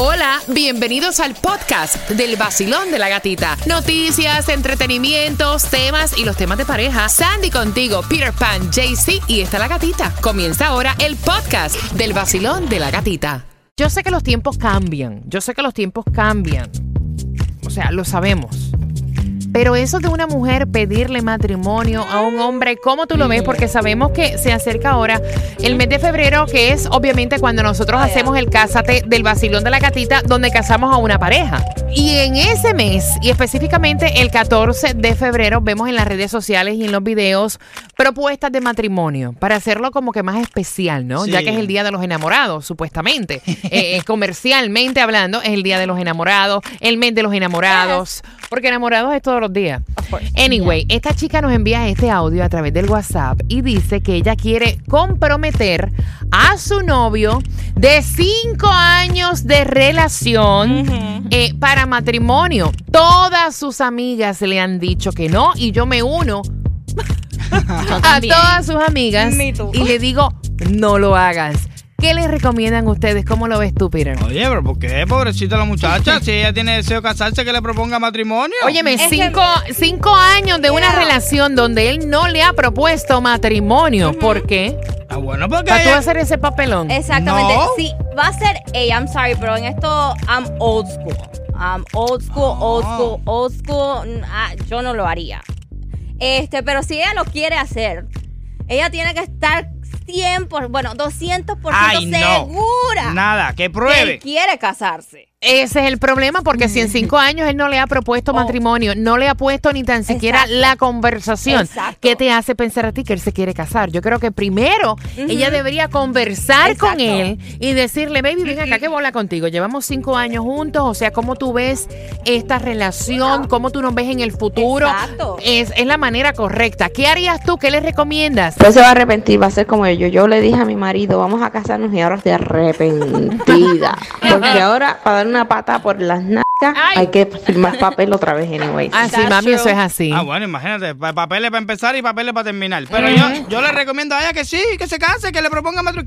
Hola, bienvenidos al podcast del vacilón de la gatita. Noticias, entretenimientos, temas y los temas de pareja. Sandy contigo, Peter Pan, JC y está la gatita. Comienza ahora el podcast del vacilón de la gatita. Yo sé que los tiempos cambian, yo sé que los tiempos cambian. O sea, lo sabemos. Pero eso de una mujer pedirle matrimonio a un hombre, ¿cómo tú lo ves? Porque sabemos que se acerca ahora el mes de febrero, que es obviamente cuando nosotros hacemos el cásate del vacilón de la gatita, donde casamos a una pareja. Y en ese mes, y específicamente el 14 de febrero, vemos en las redes sociales y en los videos propuestas de matrimonio para hacerlo como que más especial, ¿no? Sí. Ya que es el Día de los Enamorados, supuestamente. Eh, eh, comercialmente hablando, es el Día de los Enamorados, el mes de los enamorados, porque enamorados es todos los días. Anyway, esta chica nos envía este audio a través del WhatsApp y dice que ella quiere comprometer a su novio de cinco años de relación eh, para matrimonio. Todas sus amigas le han dicho que no y yo me uno a todas sus amigas y le digo, no lo hagas. ¿Qué les recomiendan ustedes? ¿Cómo lo ves tú, Peter? Oye, pero ¿por qué? Pobrecita la muchacha. Si ella tiene deseo de casarse, que le proponga matrimonio. Óyeme, Es que- cinco, cinco años de una relación donde él no le ha propuesto matrimonio. ¿Por qué? Ah, bueno, porque Para tú ella- hacer ese papelón. Exactamente. No. Sí, va a ser ella. I'm sorry, pero en esto, I'm old school. I'm old school, old Ah. school, old school. Ah, yo no lo haría. Este, pero si ella lo quiere hacer, ella tiene que estar 100%, bueno, 200% Ay, no. segura Nada, que que él pruebe. quiere casarse. Ese es el problema, porque si en cinco años él no le ha propuesto Oh. matrimonio, no le ha puesto ni tan siquiera Exacto. la conversación, Exacto. ¿qué te hace pensar a ti que él se quiere casar? Yo creo que primero ella debería conversar con él y decirle, baby, ven acá que bola contigo. Llevamos cinco años juntos, o sea, ¿cómo tú ves esta relación? ¿Cómo tú nos ves en el futuro? Exacto. Es, es la manera correcta. ¿Qué harías tú? ¿Qué le recomiendas? Después se va a arrepentir, va a ser como yo. Yo le dije a mi marido, vamos a casarnos y ahora estoy arrepentida. Porque ahora, para dar una pata por las nalgas, Ay. hay que firmar papel otra vez, anyway. Así, That's mami, eso es así. Ah, bueno, imagínate, pa- papeles para empezar y papeles para terminar. Pero yo, yo le recomiendo a ella que sí, que se case, que le proponga matrimonio,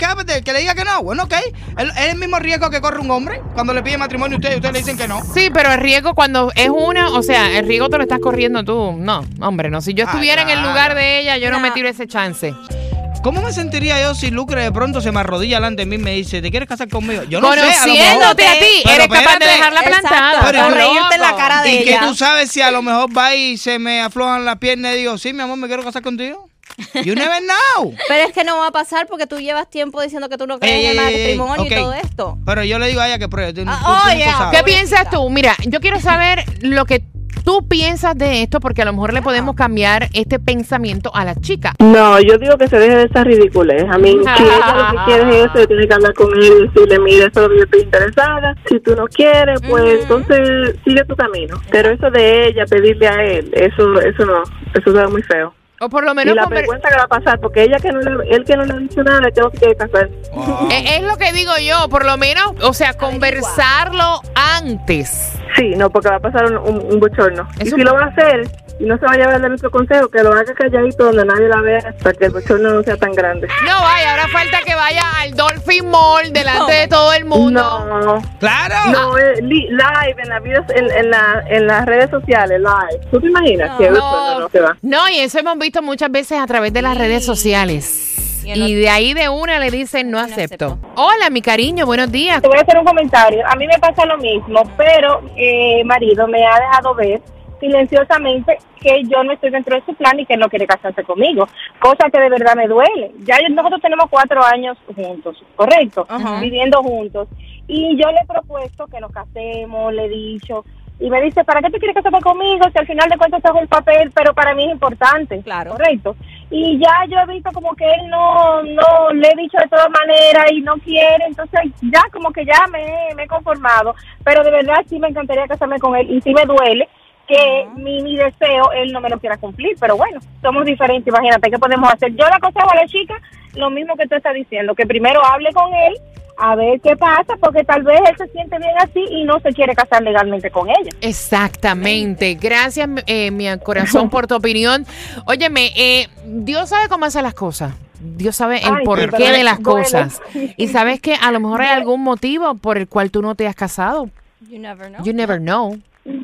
que, le diga que no. Bueno, ok. Es es el mismo riesgo que corre un hombre cuando le pide matrimonio a usted y ustedes le dicen que no. Sí, pero el riesgo cuando es una, o sea, el riesgo te lo estás corriendo tú. No, hombre, no. Si yo Ah, estuviera en el claro. lugar de ella, yo no, me tiro ese chance. ¿Cómo me sentiría yo si Lucre de pronto se me arrodilla delante de mí y me dice, ¿te quieres casar conmigo? Yo no sé, a lo mejor- Conociéndote a ti, Pero eres capaz de dejarla Exacto. plantada. Pero o yo- reírte en la cara de Y que ella. tú sabes si a lo mejor va y se me aflojan las piernas y digo, sí, mi amor, me quiero casar contigo. You never know. Pero es que no va a pasar porque tú llevas tiempo diciendo que tú no crees Ey, en el ey, matrimonio y todo esto. Pero yo le digo a ella que pruebe. Tú, Ah, tú- oh, yeah. sabes. ¿Qué piensas tú? Mira, yo quiero saber lo que tú piensas de esto, porque a lo mejor le podemos cambiar este pensamiento a la chica. No, yo digo que se deje de estar ridiculez. A mí, si ella lo que quiere es eso, tiene que hablar con él y decirle, mira, eso es lo que yo estoy interesada. Si tú no quieres, pues entonces sigue tu camino. Pero eso de ella pedirle a él, eso eso no, eso es muy feo. O por lo Y menos la conver- vergüenza que va a pasar, porque ella que no le, él que no le ha dicho nada, que no se quiere casar. Wow. Eh, es lo que digo yo, por lo menos, o sea, conversarlo antes. Sí, no, porque va a pasar un, un, un bochorno. Y si lo va a hacer y no se va a llevar de nuestro consejo, que lo haga calladito donde nadie la vea, para que el bochorno no sea tan grande. No, vaya, ahora falta que vaya al Dolphin Mall delante de todo el mundo. No, ¡Claro! No, eh, li- live en, la vida, en, en, la, en las redes sociales, live. ¿Tú te imaginas que No. se va? No, y eso hemos visto muchas veces a través de las redes sociales. Y de ahí de una le dicen no No acepto. acepto. Hola, mi cariño, buenos días. Te voy a hacer un comentario. A mí me pasa lo mismo, pero eh, marido me ha dejado ver silenciosamente que yo no estoy dentro de su plan y que no quiere casarse conmigo, cosa que de verdad me duele. Ya nosotros tenemos cuatro años juntos, correcto, viviendo juntos, y yo le he propuesto que nos casemos, le he dicho, y me dice, ¿para qué te quieres casar conmigo? Si al final de cuentas es un papel, pero para mí es importante, Claro. correcto. Y ya yo he visto como que él no, no le he dicho de todas maneras y no quiere, entonces ya como que ya me, me he conformado, pero de verdad sí me encantaría casarme con él y sí me duele que mi, mi deseo él no me lo quiera cumplir, pero bueno, somos diferentes, imagínate qué podemos hacer. Yo le aconsejo a la chica lo mismo que tú estás diciendo, que primero hable con él a ver qué pasa, porque tal vez él se siente bien así y no se quiere casar legalmente con ella. Exactamente. Gracias, eh, mi corazón, por tu opinión. Óyeme, eh, Dios sabe cómo hace las cosas. Dios sabe el Ay, porqué de las duele. cosas. Y sabes que a lo mejor hay algún motivo por el cual tú no te has casado. You never know. You never know.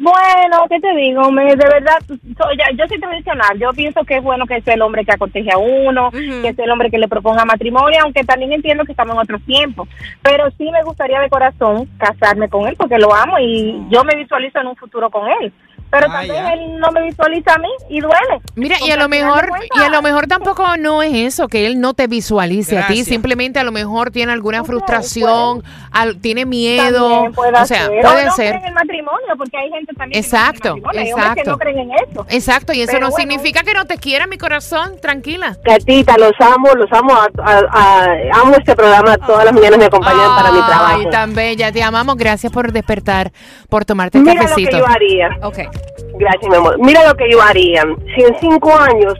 Bueno, ¿qué te digo? Me, de verdad, so- ya- yo soy tradicional. Yo pienso que es bueno que sea el hombre que aconseje a uno, que sea el hombre que le proponga matrimonio, aunque también entiendo que estamos en otro tiempo. Pero sí me gustaría de corazón casarme con él porque lo amo y yo me visualizo en un futuro con él. Pero Ah, también ya. él no me visualiza a mí y duele. Mira, y a lo mejor, y a lo mejor tampoco no es eso, que él no te visualice a ti, Gracias. simplemente a lo mejor tiene alguna frustración, al- tiene miedo, o sea, ser. puede no ser. creen en el matrimonio, porque hay gente también Exacto, que no cree en hombres que exacto. no creen en eso. Exacto, y eso Pero no bueno. significa que no te quiera mi corazón, tranquila. Gatita, los amo, los amo, a- a- a- amo este programa, todas las mañanas me acompañan para mi Ay, trabajo. tan bella, te amamos, gracias por despertar, por tomarte el Mira lo que cafecito. yo haría. Ok. Gracias, mi amor. Mira lo que yo haría. Si en cinco años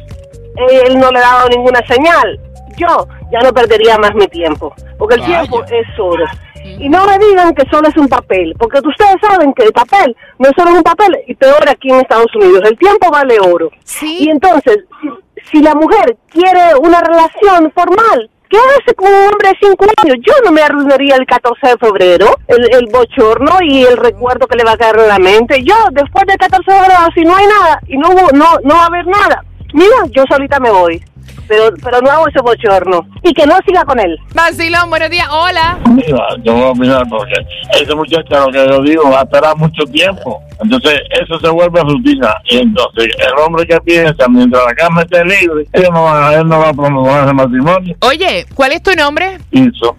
él no le ha dado ninguna señal, yo ya no perdería más mi tiempo. Porque el Vaya. tiempo es oro. Y no me digan que solo es un papel, porque ustedes saben que el papel no es solo un papel, y peor aquí en Estados Unidos, el tiempo vale oro. Sí. Y entonces, si, si la mujer quiere una relación formal, ¿qué hace con un hombre de cinco años? Yo no me arruinaría el 14 de febrero, el, el bochorno y el recuerdo que le va a caer en la mente. Yo, después del 14 de febrero, si no hay nada y no, no, no va a haber nada, mira, yo solita me voy. Pero, pero no hago ese bochorno. Y que no siga con él. Vacilón, buenos días, hola. Mira, yo voy a mirar porque ese muchacho, lo que yo digo, va a esperar mucho tiempo. Entonces, eso se vuelve rutina. Y entonces, el hombre que piensa, mientras la cama esté libre, él no va, él no va a promover el matrimonio. Oye, ¿cuál es tu nombre?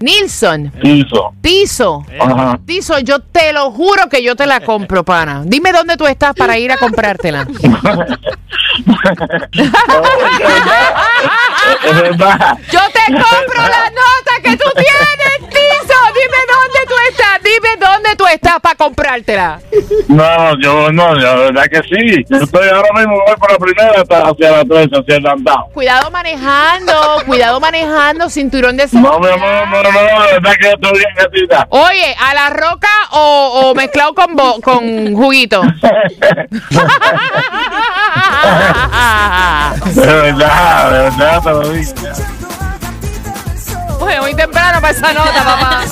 Nilson. Tizo. Ajá. Tizo, yo te lo juro que yo te la compro, pana. Dime dónde tú estás para ir a comprártela. es. Yo te compro la nota que tú tienes, Tizo. Dime dónde tú estás. Dime dónde tú estás para comprártela. No, yo no, la verdad que sí. Yo estoy ahora mismo, voy por la primera hasta hacia la tres, hacia el andado. Cuidado manejando, cuidado manejando, cinturón de No, mi seguridad. amor, no, no, la verdad que yo estoy bien, gatita. Oye, ¿a la roca o, o mezclado con, bo- con juguito? De verdad, te lo digo. Oye, muy temprano para esa nota, papá.